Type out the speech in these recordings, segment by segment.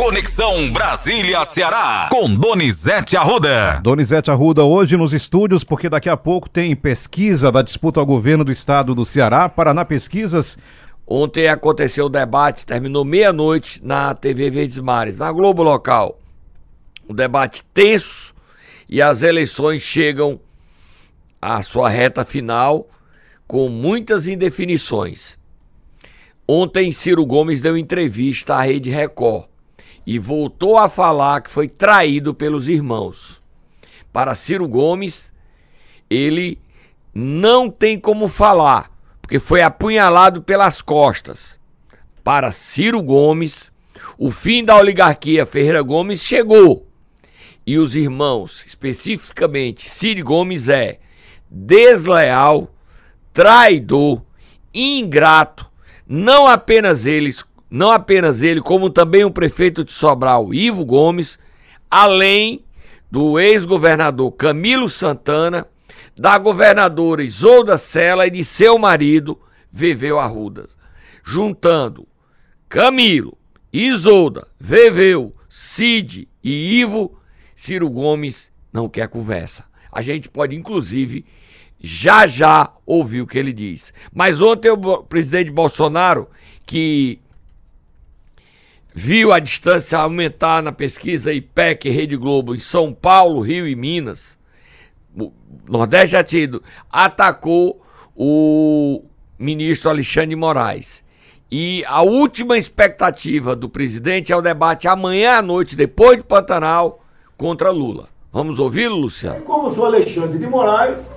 Conexão Brasília-Ceará, com Donizete Arruda. Donizete Arruda hoje nos estúdios, porque daqui a pouco tem pesquisa da disputa ao governo do estado do Ceará. Paraná Pesquisas. Ontem aconteceu o debate, terminou meia-noite na TV Verdes Mares, na Globo Local. Um debate tenso e as eleições chegam à sua reta final com muitas indefinições. Ontem, Ciro Gomes deu entrevista à Rede Record e voltou a falar que foi traído pelos irmãos. Para Ciro Gomes, ele não tem como falar, porque foi apunhalado pelas costas. Para Ciro Gomes, o fim da oligarquia Ferreira Gomes chegou. E os irmãos, especificamente Ciro Gomes, é desleal, traidor, ingrato, não apenas eles, não apenas ele, como também o prefeito de Sobral, Ivo Gomes, além do ex-governador Camilo Santana, da governadora Isolda Sela e de seu marido, Veveu Arruda. Juntando Camilo, Isolda, Veveu, Cid e Ivo, Ciro Gomes não quer conversa. A gente pode, inclusive, já já ouvir o que ele diz. Mas ontem o presidente Bolsonaro, que viu a distância aumentar na pesquisa IPEC e Rede Globo em São Paulo, Rio e Minas, o Nordeste já atacou o ministro Alexandre Moraes. E a última expectativa do presidente é o debate amanhã à noite, depois de Pantanal, contra Lula. Vamos ouvi-lo, Luciano? É como o Alexandre de Moraes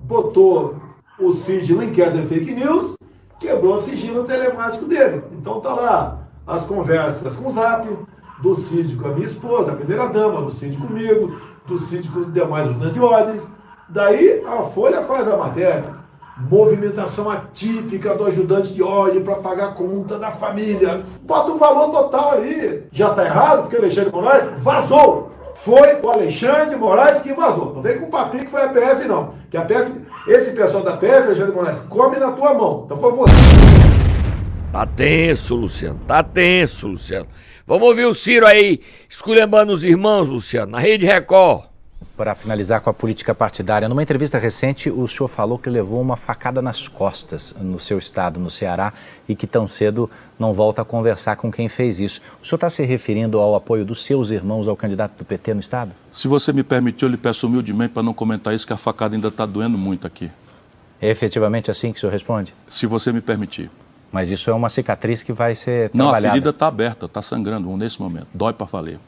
botou o sigilo em queda fake news, quebrou o sigilo telemático dele. Então tá lá as conversas com o Zap, do Cid com a minha esposa, a primeira dama, do Cid comigo, do Cid com os demais ajudantes de ordens. Daí a Folha faz a matéria. Movimentação atípica do ajudante de ordem para pagar a conta da família. Bota o valor total aí. Já tá errado, porque o Alexandre Moraes vazou. Foi o Alexandre Moraes que vazou. Não vem com papinho que foi a PF, não. Que a PF, esse pessoal da PF, Alexandre Moraes, come na tua mão. Então foi você. Tá tenso, Luciano. Tá tenso, Luciano. Vamos ouvir o Ciro aí, esculhambando os irmãos, Luciano, na Rede Record. Para finalizar com a política partidária, numa entrevista recente, o senhor falou que levou uma facada nas costas no seu estado, no Ceará, e que tão cedo não volta a conversar com quem fez isso. O senhor está se referindo ao apoio dos seus irmãos ao candidato do PT no estado? Se você me permitir, eu lhe peço humildemente para não comentar isso, que a facada ainda está doendo muito aqui. É efetivamente assim que o senhor responde? Se você me permitir. Mas isso é uma cicatriz que vai ser Não, trabalhada. a ferida está aberta, está sangrando nesse momento. Dói para valer.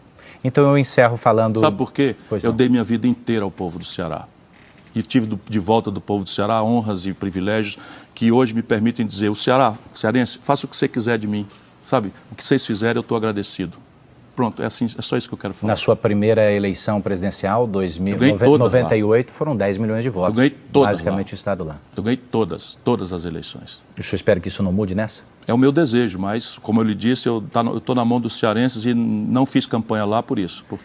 Então eu encerro falando. Sabe por quê? Pois eu não. dei minha vida inteira ao povo do Ceará. E tive de volta do povo do Ceará honras e privilégios que hoje me permitem dizer: o Ceará, cearense, faça o que você quiser de mim. Sabe? O que vocês fizerem, eu estou agradecido. Pronto, é, assim, é só isso que eu quero falar. Na sua primeira eleição presidencial, Eu ganhei 2098, foram 10 milhões de votos. Eu ganhei todas Basicamente lá. o Estado lá. Eu ganhei todas, todas as eleições. O senhor espera que isso não mude nessa? É o meu desejo, mas, como eu lhe disse, eu tá estou na mão dos cearenses e não fiz campanha lá por isso. Porque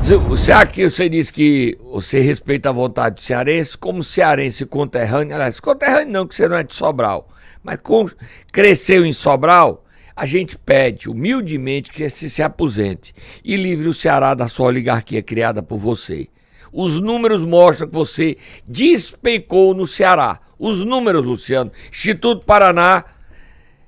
Você aqui você disse que você respeita a vontade do cearense, como cearense conterrâneo, aliás, conterrâneo não, que você não é de Sobral, mas com, cresceu em Sobral, a gente pede humildemente que você se aposente e livre o Ceará da sua oligarquia criada por você. Os números mostram que você despencou no Ceará. Os números, Luciano. Instituto Paraná,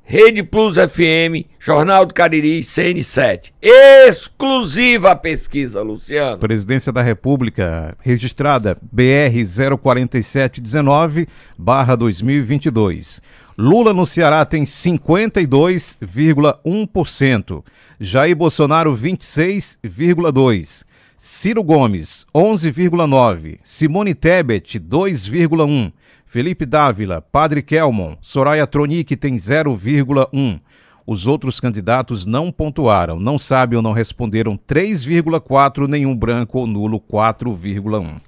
Rede Plus FM, Jornal do Cariri, CN7. Exclusiva pesquisa, Luciano. Presidência da República, registrada BR 04719 barra 2022. Lula no Ceará tem 52,1%. Jair Bolsonaro 26,2%. Ciro Gomes 11,9%. Simone Tebet 2,1%. Felipe Dávila, Padre Kelmon, Soraya Tronic tem 0,1%. Os outros candidatos não pontuaram, não sabem ou não responderam 3,4, nenhum branco ou nulo 4,1.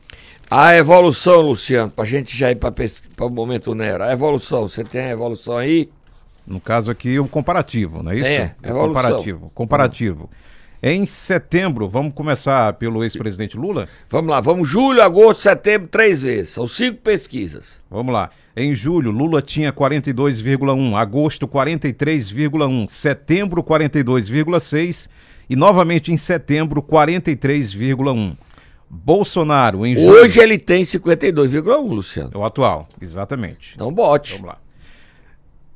A evolução, Luciano, pra gente já ir pes- pra o momento Nero. A evolução, você tem a evolução aí? No caso aqui, o comparativo, não é isso? É, O evolução. comparativo. Comparativo. Em setembro, vamos começar pelo ex-presidente Lula? Vamos lá, vamos julho, agosto, setembro, três vezes. São cinco pesquisas. Vamos lá. Em julho, Lula tinha 42,1, agosto 43,1, setembro 42,6 e novamente em setembro 43,1. Bolsonaro em julho. Hoje ele tem 52,1, Luciano. É o atual, exatamente. Então bote. Vamos lá.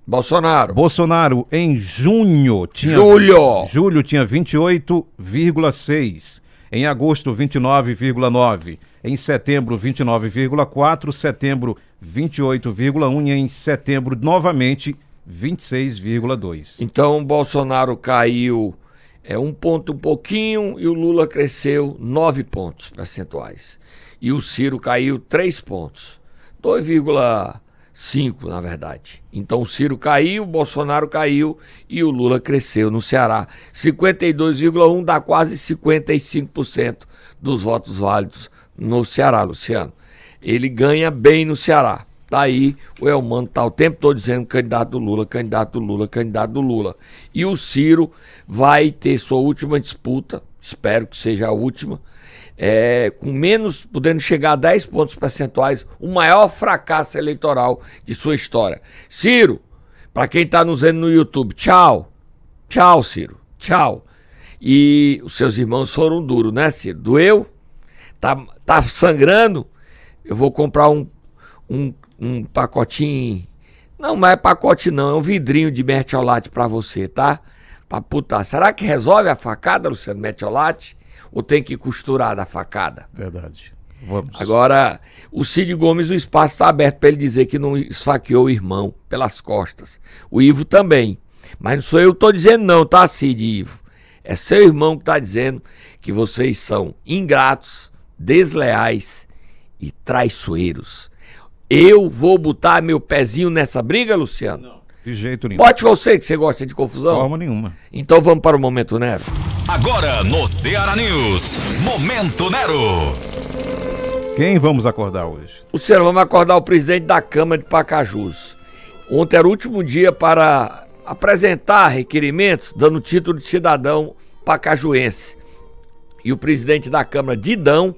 Bolsonaro. Bolsonaro em junho tinha Julho. Julho tinha 28,6. Em agosto 29,9. Em setembro 29,4, setembro 28,1 e em setembro novamente 26,2. Então Bolsonaro caiu é um ponto um pouquinho e o Lula cresceu nove pontos percentuais. E o Ciro caiu três pontos. 2,5 na verdade. Então o Ciro caiu, o Bolsonaro caiu e o Lula cresceu no Ceará. 52,1 dá quase 55% dos votos válidos no Ceará, Luciano. Ele ganha bem no Ceará. Tá aí, o Elmano tá o tempo todo dizendo candidato Lula, candidato Lula, candidato Lula. E o Ciro vai ter sua última disputa, espero que seja a última, é, com menos, podendo chegar a 10 pontos percentuais, o maior fracasso eleitoral de sua história. Ciro, para quem tá nos vendo no YouTube, tchau. Tchau, Ciro. Tchau. E os seus irmãos foram duros, né, Ciro? Doeu? Tá, tá sangrando? Eu vou comprar um, um, um pacotinho. Não, não é pacote, não. É um vidrinho de mertiolate para você, tá? Pra putar. Será que resolve a facada, Luciano, mertiolate? Ou tem que costurar da facada? Verdade. Vamos. Agora, o Cid Gomes, o espaço está aberto para ele dizer que não esfaqueou o irmão pelas costas. O Ivo também. Mas não sou eu que estou dizendo, não, tá, Cid e Ivo? É seu irmão que está dizendo que vocês são ingratos, desleais e traiçoeiros. Eu vou botar meu pezinho nessa briga, Luciano? Não. De jeito nenhum. Bote você que você gosta de confusão. Forma nenhuma. Então vamos para o Momento Nero. Agora no Ceará News, Momento Nero. Quem vamos acordar hoje? Luciano, vamos acordar o presidente da Câmara de Pacajus. Ontem era o último dia para apresentar requerimentos, dando título de cidadão pacajuense. E o presidente da Câmara, Didão,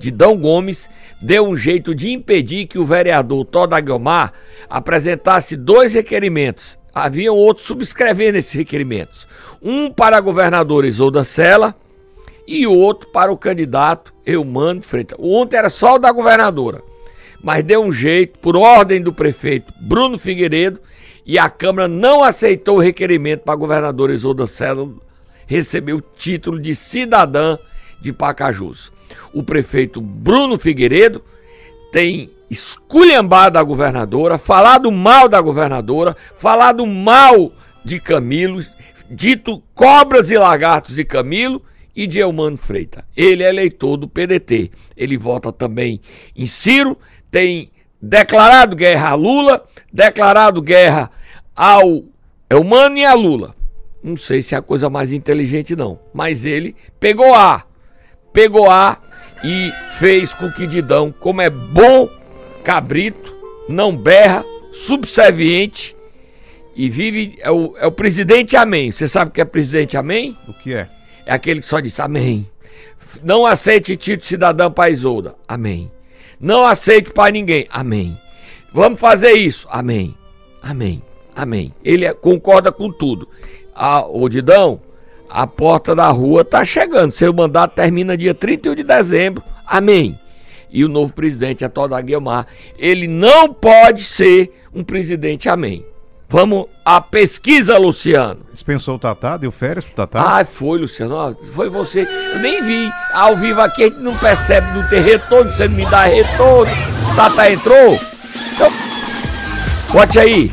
Didão Gomes, deu um jeito de impedir que o vereador Toda Guilmar apresentasse dois requerimentos. Haviam outros subscrevendo esses requerimentos. Um para a governadora Isolda Sela e outro para o candidato Eumano Freitas. Ontem era só o da governadora, mas deu um jeito, por ordem do prefeito Bruno Figueiredo, e a Câmara não aceitou o requerimento para a governadora Isolda Sela receber o título de cidadã de Pacajus. O prefeito Bruno Figueiredo tem esculhambado a governadora, falado mal da governadora, falado mal de Camilo, dito cobras e lagartos de Camilo e de Elmano Freita. Ele é eleitor do PDT. Ele vota também em Ciro, tem declarado guerra a Lula, declarado guerra ao Elmano e a Lula. Não sei se é a coisa mais inteligente não, mas ele pegou A, pegou A e fez com que Didão, como é bom cabrito, não berra, subserviente e vive. É o, é o presidente Amém. Você sabe o que é presidente Amém? O que é? É aquele que só diz Amém. Não aceite título cidadão para Isolda. Amém. Não aceite para ninguém. Amém. Vamos fazer isso. Amém. Amém. Amém. Ele é, concorda com tudo. Ah, o Didão, a porta da rua tá chegando. Seu mandato termina dia 31 de dezembro. Amém. E o novo presidente, Toda Guilmar, ele não pode ser um presidente amém. Vamos à pesquisa, Luciano. Dispensou o Tatá, deu férias pro Tatá? Ah, foi, Luciano. Foi você. Eu nem vi. Ao vivo aqui a gente não percebe, não tem retorno. Você não me dá retorno. Tatá entrou? Então, bote aí.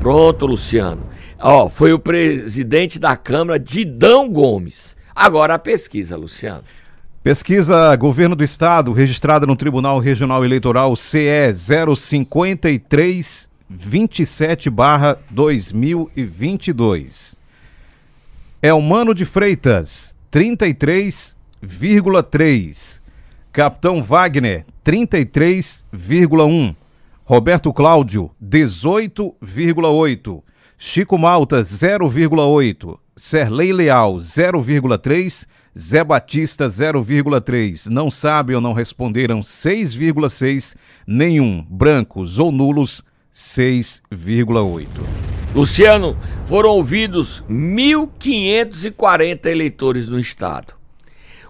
Pronto, Luciano. Ó, foi o presidente da Câmara, Didão Gomes. Agora a pesquisa, Luciano. Pesquisa Governo do Estado, registrada no Tribunal Regional Eleitoral CE 05327-2022. Elmano de Freitas, 33,3. Capitão Wagner, 33,1. Roberto Cláudio, 18,8. Chico Malta 0,8, Serlei Leal 0,3, Zé Batista 0,3, não sabe ou não responderam 6,6, nenhum, brancos ou nulos 6,8. Luciano, foram ouvidos 1.540 eleitores no estado.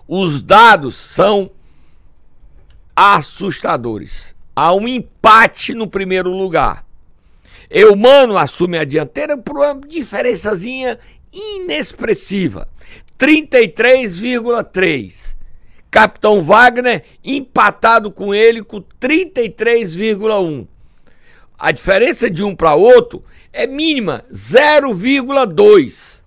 Os dados são assustadores. Há um empate no primeiro lugar. Eumano assume a dianteira por uma diferençazinha inexpressiva. 33,3. Capitão Wagner empatado com ele com 33,1. A diferença de um para outro é mínima, 0,2.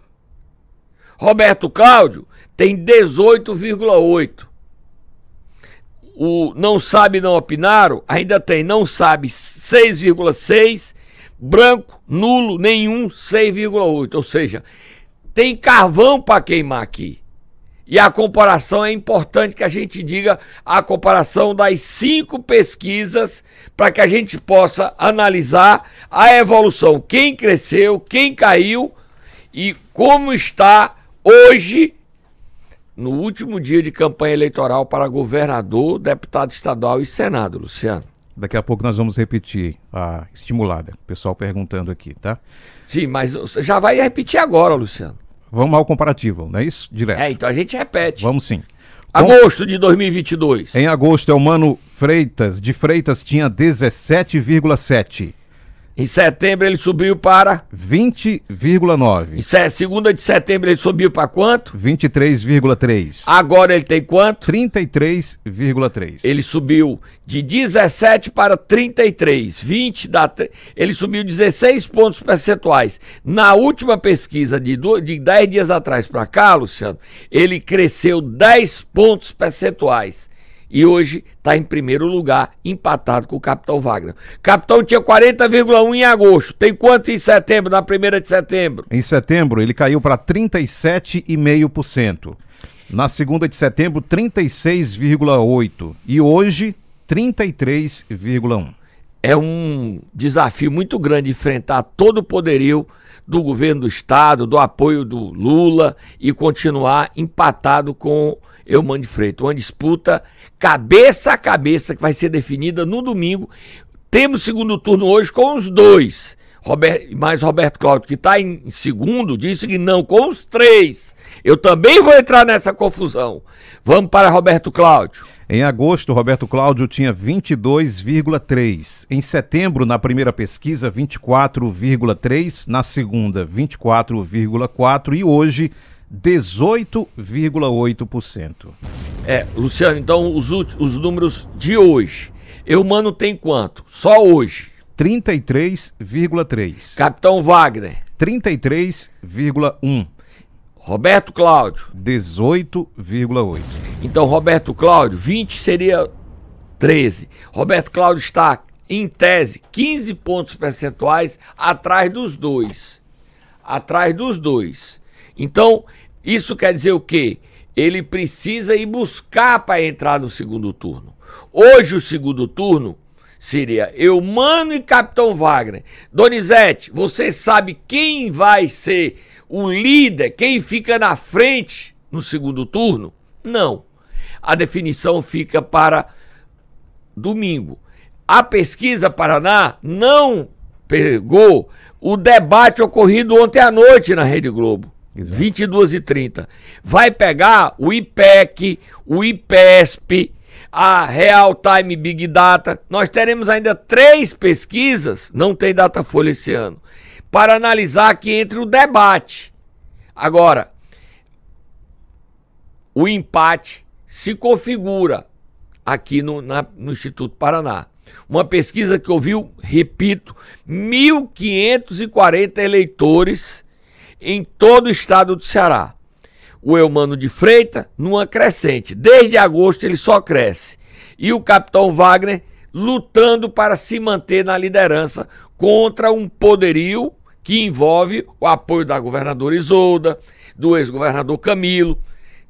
Roberto Cláudio tem 18,8. O não sabe não opinaram, ainda tem não sabe 6,6, branco, nulo, nenhum 6,8. Ou seja, tem carvão para queimar aqui. E a comparação é importante que a gente diga a comparação das cinco pesquisas para que a gente possa analisar a evolução, quem cresceu, quem caiu e como está hoje no último dia de campanha eleitoral para governador, deputado estadual e senado, Luciano. Daqui a pouco nós vamos repetir a estimulada. O pessoal perguntando aqui, tá? Sim, mas já vai repetir agora, Luciano. Vamos ao comparativo, não é isso? Direto. É, então a gente repete. Vamos sim. Agosto de 2022. Em agosto, é o Mano Freitas, de Freitas, tinha 17,7. Em setembro ele subiu para 20,9. Em segunda de setembro ele subiu para quanto? 23,3. Agora ele tem quanto? 33,3. Ele subiu de 17 para 33. 20 dá ele subiu 16 pontos percentuais. Na última pesquisa de, do, de 10 dias atrás para cá, Luciano, ele cresceu 10 pontos percentuais e hoje está em primeiro lugar, empatado com o Capitão Wagner. Capitão tinha 40,1 em agosto. Tem quanto em setembro, na primeira de setembro? Em setembro, ele caiu para 37,5%. Na segunda de setembro, 36,8%. E hoje, 33,1%. É um desafio muito grande enfrentar todo o poderio do governo do estado, do apoio do Lula e continuar empatado com Eumano de Freitas. Uma disputa cabeça a cabeça que vai ser definida no domingo. Temos segundo turno hoje com os dois. Robert, mas Roberto Cláudio, que está em segundo, disse que não, com os três. Eu também vou entrar nessa confusão. Vamos para Roberto Cláudio. Em agosto, Roberto Cláudio tinha 22,3. Em setembro, na primeira pesquisa, 24,3. Na segunda, 24,4. E hoje, 18,8%. É, Luciano, então os, os números de hoje. Eumano tem quanto? Só hoje. 33,3. Capitão Wagner. 33,1. Roberto Cláudio. 18,8. Então, Roberto Cláudio, 20 seria 13. Roberto Cláudio está, em tese, 15 pontos percentuais atrás dos dois. Atrás dos dois. Então, isso quer dizer o quê? Ele precisa ir buscar para entrar no segundo turno. Hoje, o segundo turno seria Eumano e Capitão Wagner. Donizete, você sabe quem vai ser o líder, quem fica na frente no segundo turno? Não. A definição fica para domingo. A pesquisa Paraná não pegou o debate ocorrido ontem à noite na Rede Globo. Exato. 22 e 30. Vai pegar o IPEC, o IPESP, a Real Time Big Data. Nós teremos ainda três pesquisas, não tem data folha esse ano, para analisar aqui entre o debate. Agora, o empate se configura aqui no, na, no Instituto Paraná. Uma pesquisa que ouviu, repito, 1.540 eleitores em todo o estado do Ceará. O Eumano de Freita numa crescente. Desde agosto ele só cresce. E o capitão Wagner lutando para se manter na liderança contra um poderio que envolve o apoio da governadora Isolda, do ex-governador Camilo,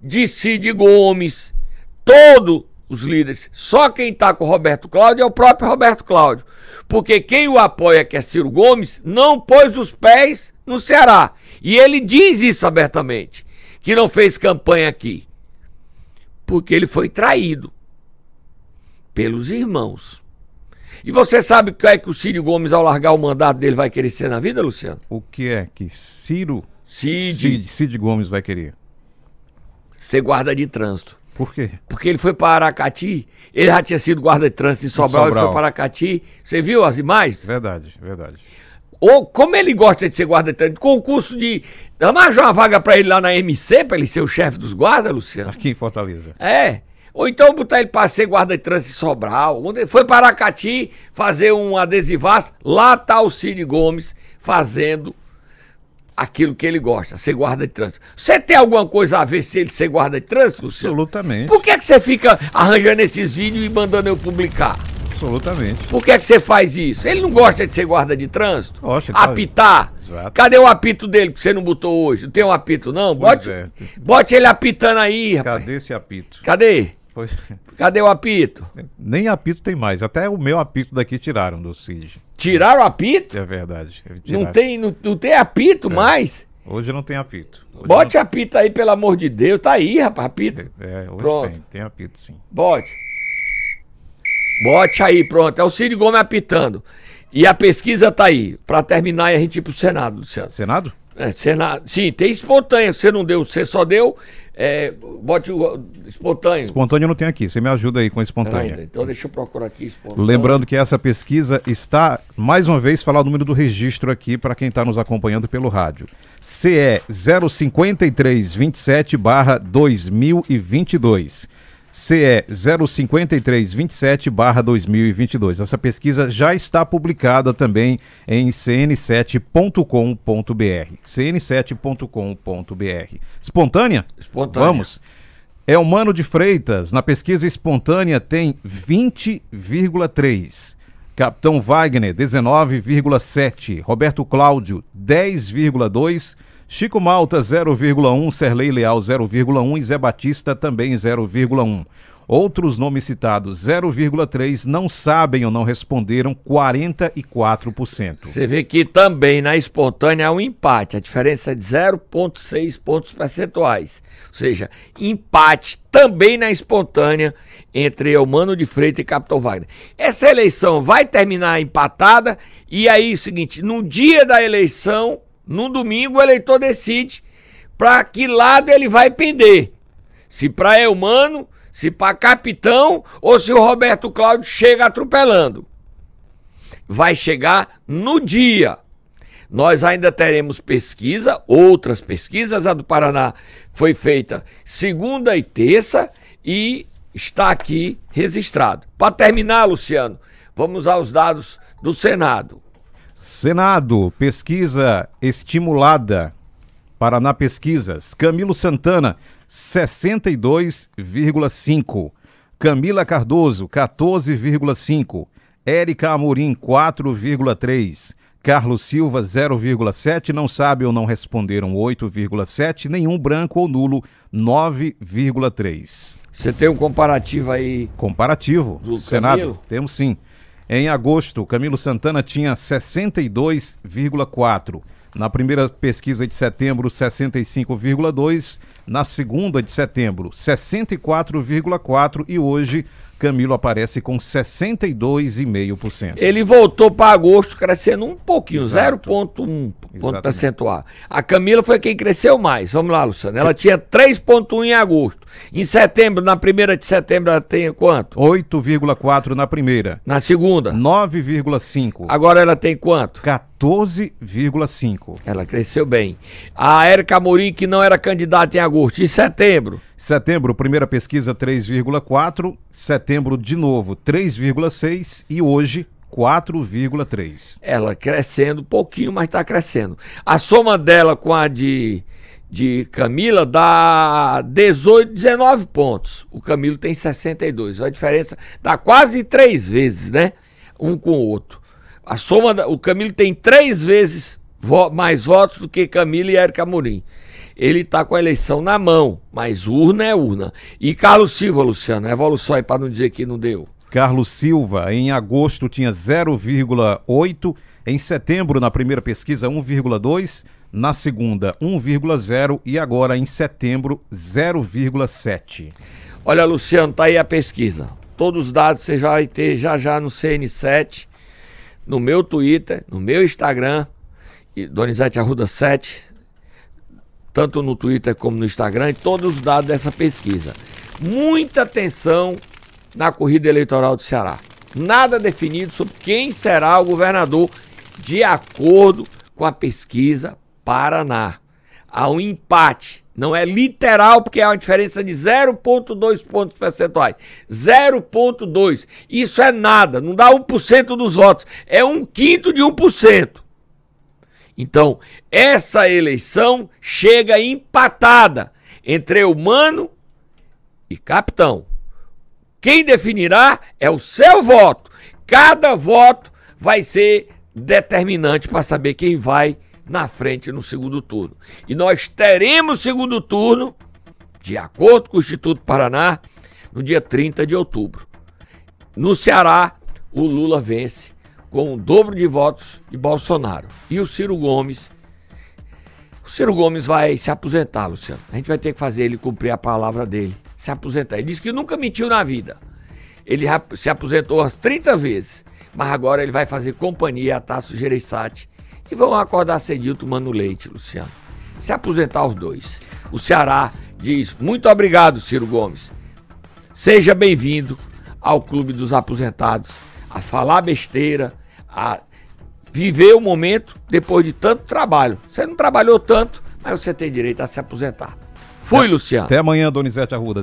de Cid Gomes, todo os líderes. Só quem está com o Roberto Cláudio é o próprio Roberto Cláudio. Porque quem o apoia, que é Ciro Gomes, não pôs os pés no Ceará. E ele diz isso abertamente, que não fez campanha aqui. Porque ele foi traído pelos irmãos. E você sabe o que é que o Ciro Gomes, ao largar o mandato dele, vai querer ser na vida, Luciano? O que é que Ciro Cid. Cid, Cid Gomes vai querer? Ser guarda de trânsito. Por quê? Porque ele foi para Aracati, ele já tinha sido guarda de trânsito em Sobral, ele Sobral. foi para Aracati. Você viu as imagens? Verdade, verdade. Ou como ele gosta de ser guarda de trânsito, concurso de. Vamos uma vaga para ele lá na MC, para ele ser o chefe dos guardas, Luciano? Aqui em Fortaleza. É. Ou então botar ele para ser guarda de trânsito em Sobral. Foi para Aracati fazer um adesivaço. Lá tá o Cid Gomes fazendo aquilo que ele gosta, ser guarda de trânsito. Você tem alguma coisa a ver se ele ser guarda de trânsito, Luciano? Absolutamente. Por que, que você fica arranjando esses vídeos e mandando eu publicar? Absolutamente. Por que, que você faz isso? Ele não gosta de ser guarda de trânsito? Tá- Apitar? Exato. Cadê o apito dele que você não botou hoje? Não tem um apito, não? Bote, é. bote ele apitando aí, rapaz. Cadê esse apito? Cadê? Pois- Cadê o apito? Nem apito tem mais. Até o meu apito daqui tiraram do Cid. Tiraram o apito? É verdade. Não tem, não, não tem apito mais? Hoje não tem apito. Hoje Bote apito aí, pelo amor de Deus. Tá aí, rapaz, apito. não... É, hoje Pronto. tem. Tem apito, sim. Bote. Bote aí, pronto. É o Cid Gomes apitando. E a pesquisa tá aí. Pra terminar e a gente ir pro Senado, Luciano. Senado? É, Senado. Sim, tem espontânea. Você não deu, você só deu. é, bote o espontâneo. Espontâneo não tem aqui. Você me ajuda aí com a espontânea. Peraí, então deixa eu procurar aqui espontâneo. Lembrando que essa pesquisa está, mais uma vez, falar o número do registro aqui para quem está nos acompanhando pelo rádio. CE 05327 barra 2022. CE 05327 barra 2022. Essa pesquisa já está publicada também em cn7.com.br. cn7.com.br. Espontânea? Espontânea. Vamos. É o Mano de Freitas, na pesquisa espontânea tem 20,3. Capitão Wagner, 19,7. Roberto Cláudio, 10,2. Chico Malta, 0,1. Serlei Leal, 0,1. E Zé Batista, também 0,1. Outros nomes citados, 0,3. Não sabem ou não responderam, 44%. Você vê que também na espontânea há um empate. A diferença é de 0,6 pontos percentuais. Ou seja, empate também na espontânea entre Eumano de Freitas e Capitão Wagner. Essa eleição vai terminar empatada e aí é o seguinte, no dia da eleição, no domingo, o eleitor decide para que lado ele vai pender. Se para Eumano, se para Capitão ou se o Roberto Cláudio chega atropelando vai chegar no dia. Nós ainda teremos pesquisa, outras pesquisas. A do Paraná foi feita segunda e terça e está aqui registrado. Para terminar, Luciano, vamos aos dados do Senado. Senado, pesquisa estimulada. Paraná Pesquisas. Camilo Santana, 62,5. Camila Cardoso, 14,5. Érica Amorim, 4,3. Carlos Silva, 0,7. Não sabe ou não responderam, 8,7. Nenhum branco ou nulo, 9,3. Você tem um comparativo aí. Comparativo. Do Senado, Camilo? temos sim. Em agosto, Camilo Santana tinha 62,4. Na primeira pesquisa de setembro, 65,2. Na segunda de setembro, 64,4. E hoje, Camilo aparece com 62,5%. Ele voltou para agosto crescendo um pouquinho, Exato. 0,1 ponto percentual. A Camila foi quem cresceu mais. Vamos lá, Luciano. Ela tinha 3,1 em agosto. Em setembro, na primeira de setembro, ela tem quanto? 8,4 na primeira. Na segunda. 9,5. Agora ela tem quanto? 14,5. Ela cresceu bem. A Érica Amorim, que não era candidata em agosto. Em setembro, Setembro, primeira pesquisa 3,4. Setembro, de novo, 3,6. E hoje, 4,3. ela crescendo um pouquinho, mas está crescendo. A soma dela com a de, de Camila dá 18, 19 pontos. O Camilo tem 62. A diferença dá quase três vezes, né? Um com o outro. A soma, da, o Camilo tem três vezes vo- mais votos do que Camila e Érica Amorim. ele tá com a eleição na mão, mas urna é urna. E Carlos Silva, Luciano, evolução aí para não dizer que não deu. Carlos Silva, em agosto tinha 0,8, em setembro, na primeira pesquisa, 1,2, na segunda, 1,0 e agora em setembro, 0,7. Olha, Luciano, tá aí a pesquisa. Todos os dados você já vai ter já já no CN7, no meu Twitter, no meu Instagram, Donizete Arruda 7, tanto no Twitter como no Instagram, e todos os dados dessa pesquisa. Muita atenção na corrida eleitoral do Ceará. Nada definido sobre quem será o governador, de acordo com a pesquisa Paraná. Há um empate. Não é literal, porque há uma diferença de 0,2 pontos percentuais. 0,2. Isso é nada. Não dá 1% dos votos. É um quinto de 1%. Então, essa eleição chega empatada entre humano e capitão. Quem definirá é o seu voto. Cada voto vai ser determinante para saber quem vai na frente no segundo turno. E nós teremos segundo turno, de acordo com o Instituto Paraná, no dia 30 de outubro. No Ceará, o Lula vence com o dobro de votos de Bolsonaro. E o Ciro Gomes. O Ciro Gomes vai se aposentar, Luciano. A gente vai ter que fazer ele cumprir a palavra dele. Se aposentar. Ele disse que nunca mentiu na vida. Ele se aposentou umas 30 vezes. Mas agora ele vai fazer companhia a Tasso Gereissati e vão acordar cedinho tomando leite, Luciano. Se aposentar os dois. O Ceará diz muito obrigado, Ciro Gomes. Seja bem-vindo ao Clube dos Aposentados, a falar besteira, a viver o momento depois de tanto trabalho. Você não trabalhou tanto, mas você tem direito a se aposentar. Fui, Luciano. Até amanhã, Donizete Arruda.